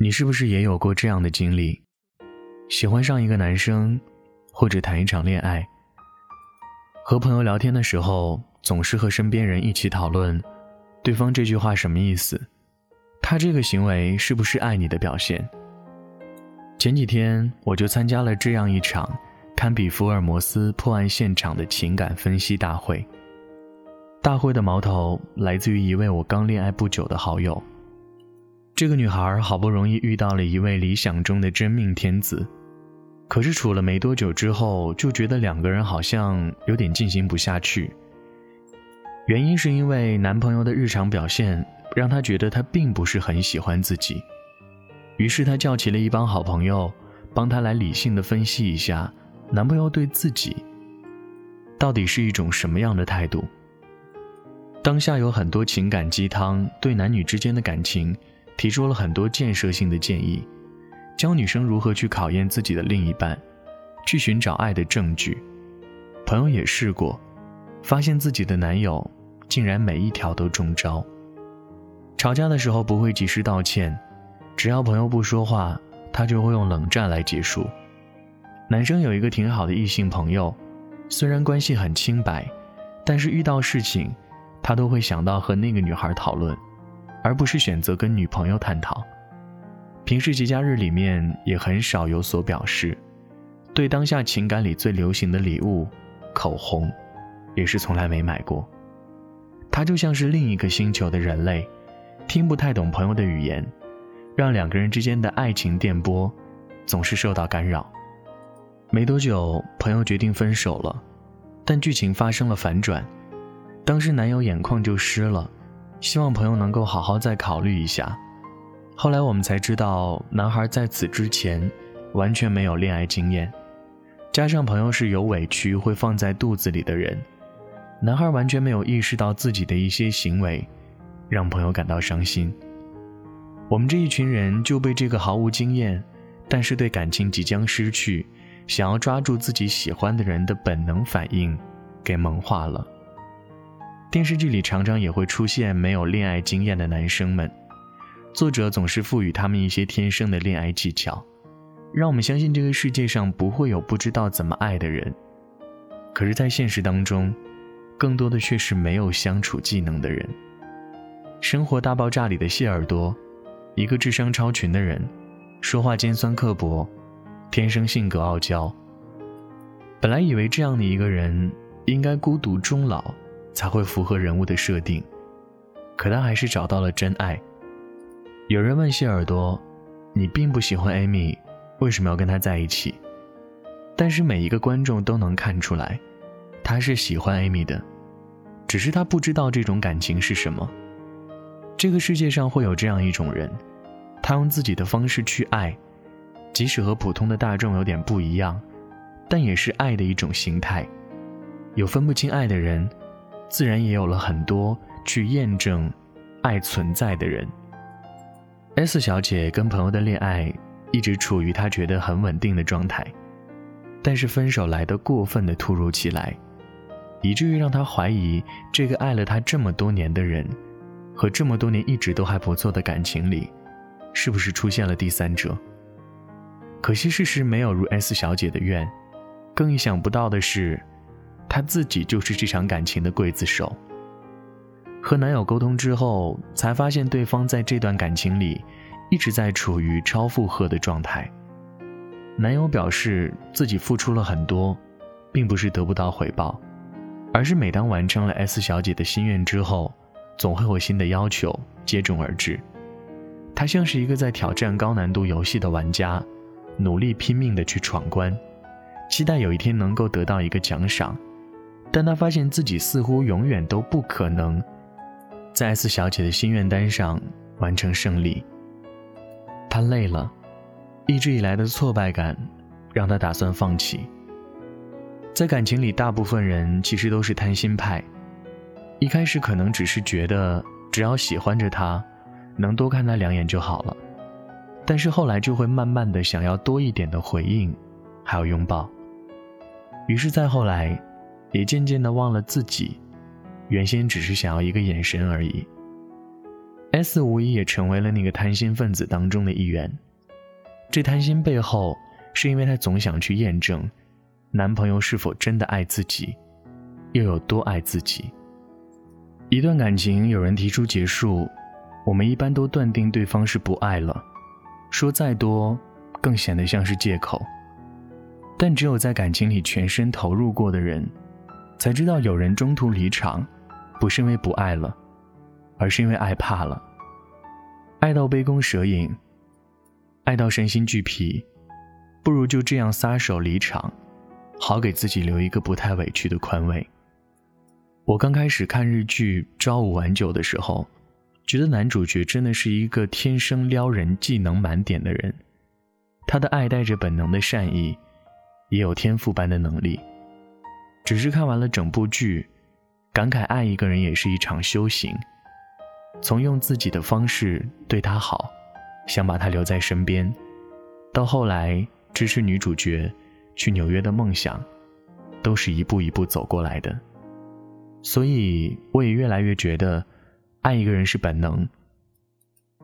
你是不是也有过这样的经历？喜欢上一个男生，或者谈一场恋爱，和朋友聊天的时候，总是和身边人一起讨论，对方这句话什么意思？他这个行为是不是爱你的表现？前几天我就参加了这样一场堪比福尔摩斯破案现场的情感分析大会。大会的矛头来自于一位我刚恋爱不久的好友。这个女孩好不容易遇到了一位理想中的真命天子，可是处了没多久之后，就觉得两个人好像有点进行不下去。原因是因为男朋友的日常表现让她觉得他并不是很喜欢自己，于是她叫齐了一帮好朋友，帮她来理性的分析一下男朋友对自己到底是一种什么样的态度。当下有很多情感鸡汤，对男女之间的感情。提出了很多建设性的建议，教女生如何去考验自己的另一半，去寻找爱的证据。朋友也试过，发现自己的男友竟然每一条都中招。吵架的时候不会及时道歉，只要朋友不说话，他就会用冷战来结束。男生有一个挺好的异性朋友，虽然关系很清白，但是遇到事情，他都会想到和那个女孩讨论。而不是选择跟女朋友探讨，平时节假日里面也很少有所表示，对当下情感里最流行的礼物，口红，也是从来没买过。他就像是另一个星球的人类，听不太懂朋友的语言，让两个人之间的爱情电波总是受到干扰。没多久，朋友决定分手了，但剧情发生了反转，当时男友眼眶就湿了。希望朋友能够好好再考虑一下。后来我们才知道，男孩在此之前完全没有恋爱经验，加上朋友是有委屈会放在肚子里的人，男孩完全没有意识到自己的一些行为让朋友感到伤心。我们这一群人就被这个毫无经验，但是对感情即将失去，想要抓住自己喜欢的人的本能反应给萌化了。电视剧里常常也会出现没有恋爱经验的男生们，作者总是赋予他们一些天生的恋爱技巧，让我们相信这个世界上不会有不知道怎么爱的人。可是，在现实当中，更多的却是没有相处技能的人。《生活大爆炸》里的谢耳朵，一个智商超群的人，说话尖酸刻薄，天生性格傲娇。本来以为这样的一个人应该孤独终老。才会符合人物的设定，可他还是找到了真爱。有人问谢耳朵：“你并不喜欢艾米，为什么要跟他在一起？”但是每一个观众都能看出来，他是喜欢艾米的，只是他不知道这种感情是什么。这个世界上会有这样一种人，他用自己的方式去爱，即使和普通的大众有点不一样，但也是爱的一种形态。有分不清爱的人。自然也有了很多去验证爱存在的人。S 小姐跟朋友的恋爱一直处于她觉得很稳定的状态，但是分手来得过分的突如其来，以至于让她怀疑这个爱了她这么多年的人，和这么多年一直都还不错的感情里，是不是出现了第三者？可惜事实没有如 S 小姐的愿，更意想不到的是。她自己就是这场感情的刽子手。和男友沟通之后，才发现对方在这段感情里一直在处于超负荷的状态。男友表示自己付出了很多，并不是得不到回报，而是每当完成了 S 小姐的心愿之后，总会有新的要求接踵而至。他像是一个在挑战高难度游戏的玩家，努力拼命的去闯关，期待有一天能够得到一个奖赏。但他发现自己似乎永远都不可能在 S 小姐的心愿单上完成胜利。他累了，一直以来的挫败感让他打算放弃。在感情里，大部分人其实都是贪心派，一开始可能只是觉得只要喜欢着他，能多看他两眼就好了，但是后来就会慢慢的想要多一点的回应，还有拥抱。于是再后来。也渐渐的忘了自己，原先只是想要一个眼神而已。S 无疑也成为了那个贪心分子当中的一员。这贪心背后，是因为她总想去验证，男朋友是否真的爱自己，又有多爱自己。一段感情有人提出结束，我们一般都断定对方是不爱了，说再多，更显得像是借口。但只有在感情里全身投入过的人，才知道有人中途离场，不是因为不爱了，而是因为爱怕了。爱到杯弓蛇影，爱到身心俱疲，不如就这样撒手离场，好给自己留一个不太委屈的宽慰。我刚开始看日剧《朝五晚九》的时候，觉得男主角真的是一个天生撩人、技能满点的人，他的爱带着本能的善意。也有天赋般的能力，只是看完了整部剧，感慨爱一个人也是一场修行。从用自己的方式对他好，想把他留在身边，到后来支持女主角去纽约的梦想，都是一步一步走过来的。所以我也越来越觉得，爱一个人是本能，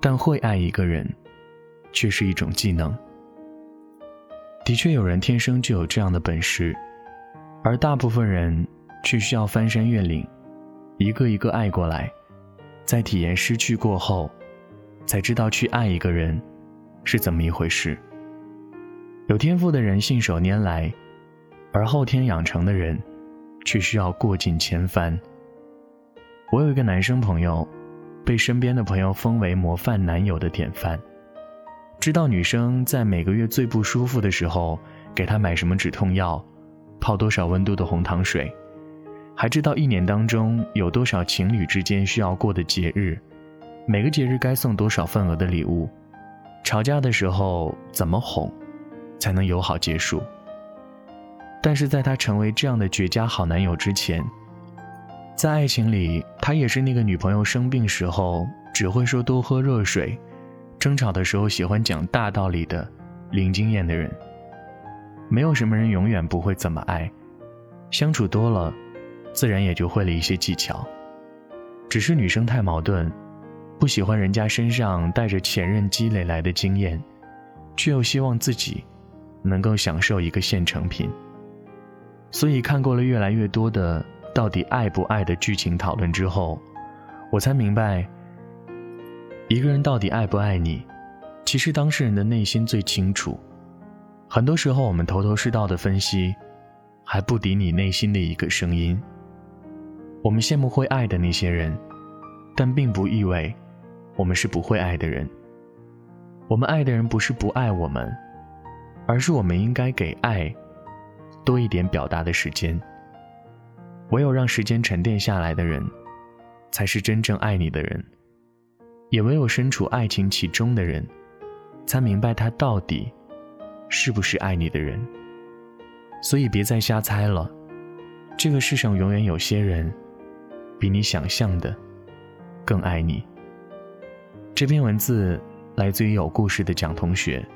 但会爱一个人，却是一种技能。的确，有人天生就有这样的本事，而大部分人却需要翻山越岭，一个一个爱过来，在体验失去过后，才知道去爱一个人是怎么一回事。有天赋的人信手拈来，而后天养成的人却需要过尽千帆。我有一个男生朋友，被身边的朋友封为模范男友的典范。知道女生在每个月最不舒服的时候给她买什么止痛药，泡多少温度的红糖水，还知道一年当中有多少情侣之间需要过的节日，每个节日该送多少份额的礼物，吵架的时候怎么哄，才能友好结束。但是在他成为这样的绝佳好男友之前，在爱情里，他也是那个女朋友生病时候只会说多喝热水。争吵的时候喜欢讲大道理的零经验的人，没有什么人永远不会怎么爱，相处多了，自然也就会了一些技巧。只是女生太矛盾，不喜欢人家身上带着前任积累来的经验，却又希望自己能够享受一个现成品。所以看过了越来越多的到底爱不爱的剧情讨论之后，我才明白。一个人到底爱不爱你，其实当事人的内心最清楚。很多时候，我们头头是道的分析，还不敌你内心的一个声音。我们羡慕会爱的那些人，但并不意味我们是不会爱的人。我们爱的人不是不爱我们，而是我们应该给爱多一点表达的时间。唯有让时间沉淀下来的人，才是真正爱你的人。也唯有身处爱情其中的人，才明白他到底是不是爱你的人。所以别再瞎猜了，这个世上永远有些人，比你想象的更爱你。这篇文字来自于有故事的蒋同学，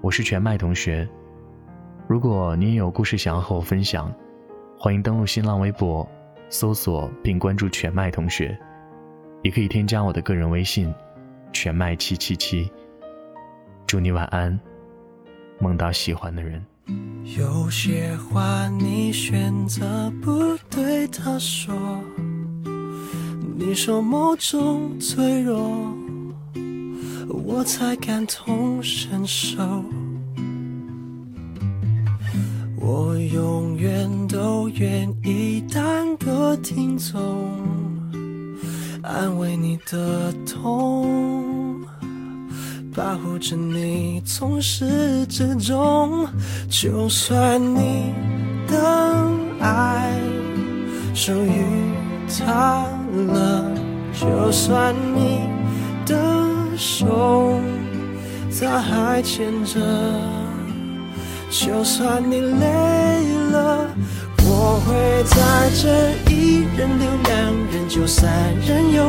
我是全麦同学。如果你也有故事想要和我分享，欢迎登录新浪微博，搜索并关注全麦同学。也可以添加我的个人微信，全麦七七七。祝你晚安，梦到喜欢的人。有些话你选择不对他说，你说某种脆弱，我才感同身受。我永远都愿意当个听众。安慰你的痛，保护着你从始至终。就算你的爱属于他了，就算你的手他还牵着，就算你累了。我会在这一人留两人就三人游，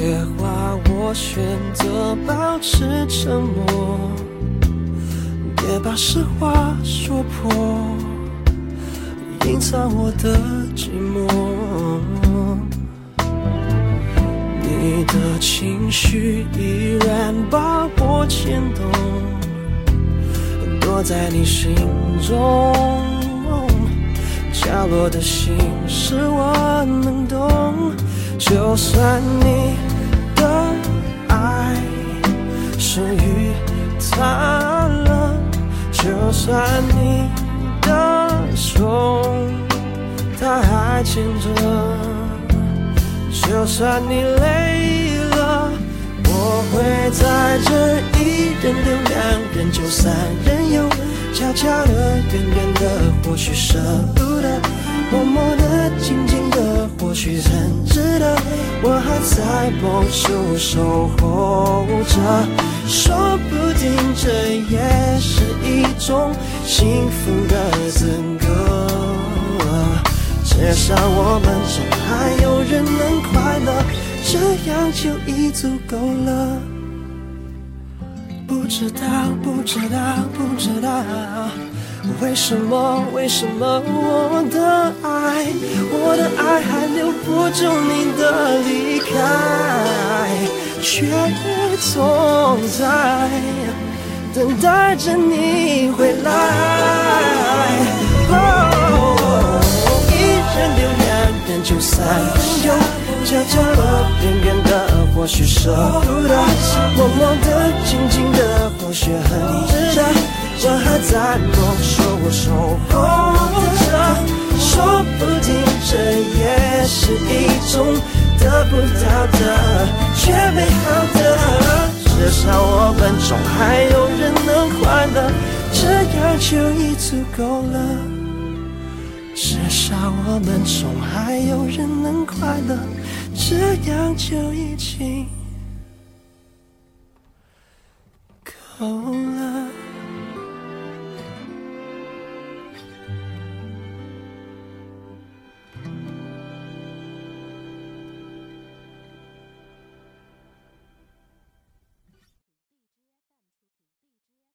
些话我选择保持沉默，别把实话说破，隐藏我的寂寞。你的情绪依然把我牵动。躲在你心中角落的心事，我能懂。就算你终于他了，就算你的手他还牵着，就算你累了，我会在这一人留两人，就三人游，悄悄的，远远的，或许舍不得，默默的，静静的，或许很值得。我还在某处守候着，说不定这也是一种幸福的资格。至少我们中还有人能快乐，这样就已足够了。不知道，不知道，不知道，为什么，为什么我的爱，我的爱还留不住你的离开，却总在等待着你回来。哦，一人留两人，就三人游，悄悄的，远远的。或许舍不得，默默的，不到的却美好的。至少我们中还有人能快乐，这样就已足够了。至少我们中还有人能快乐。这样就已经够了。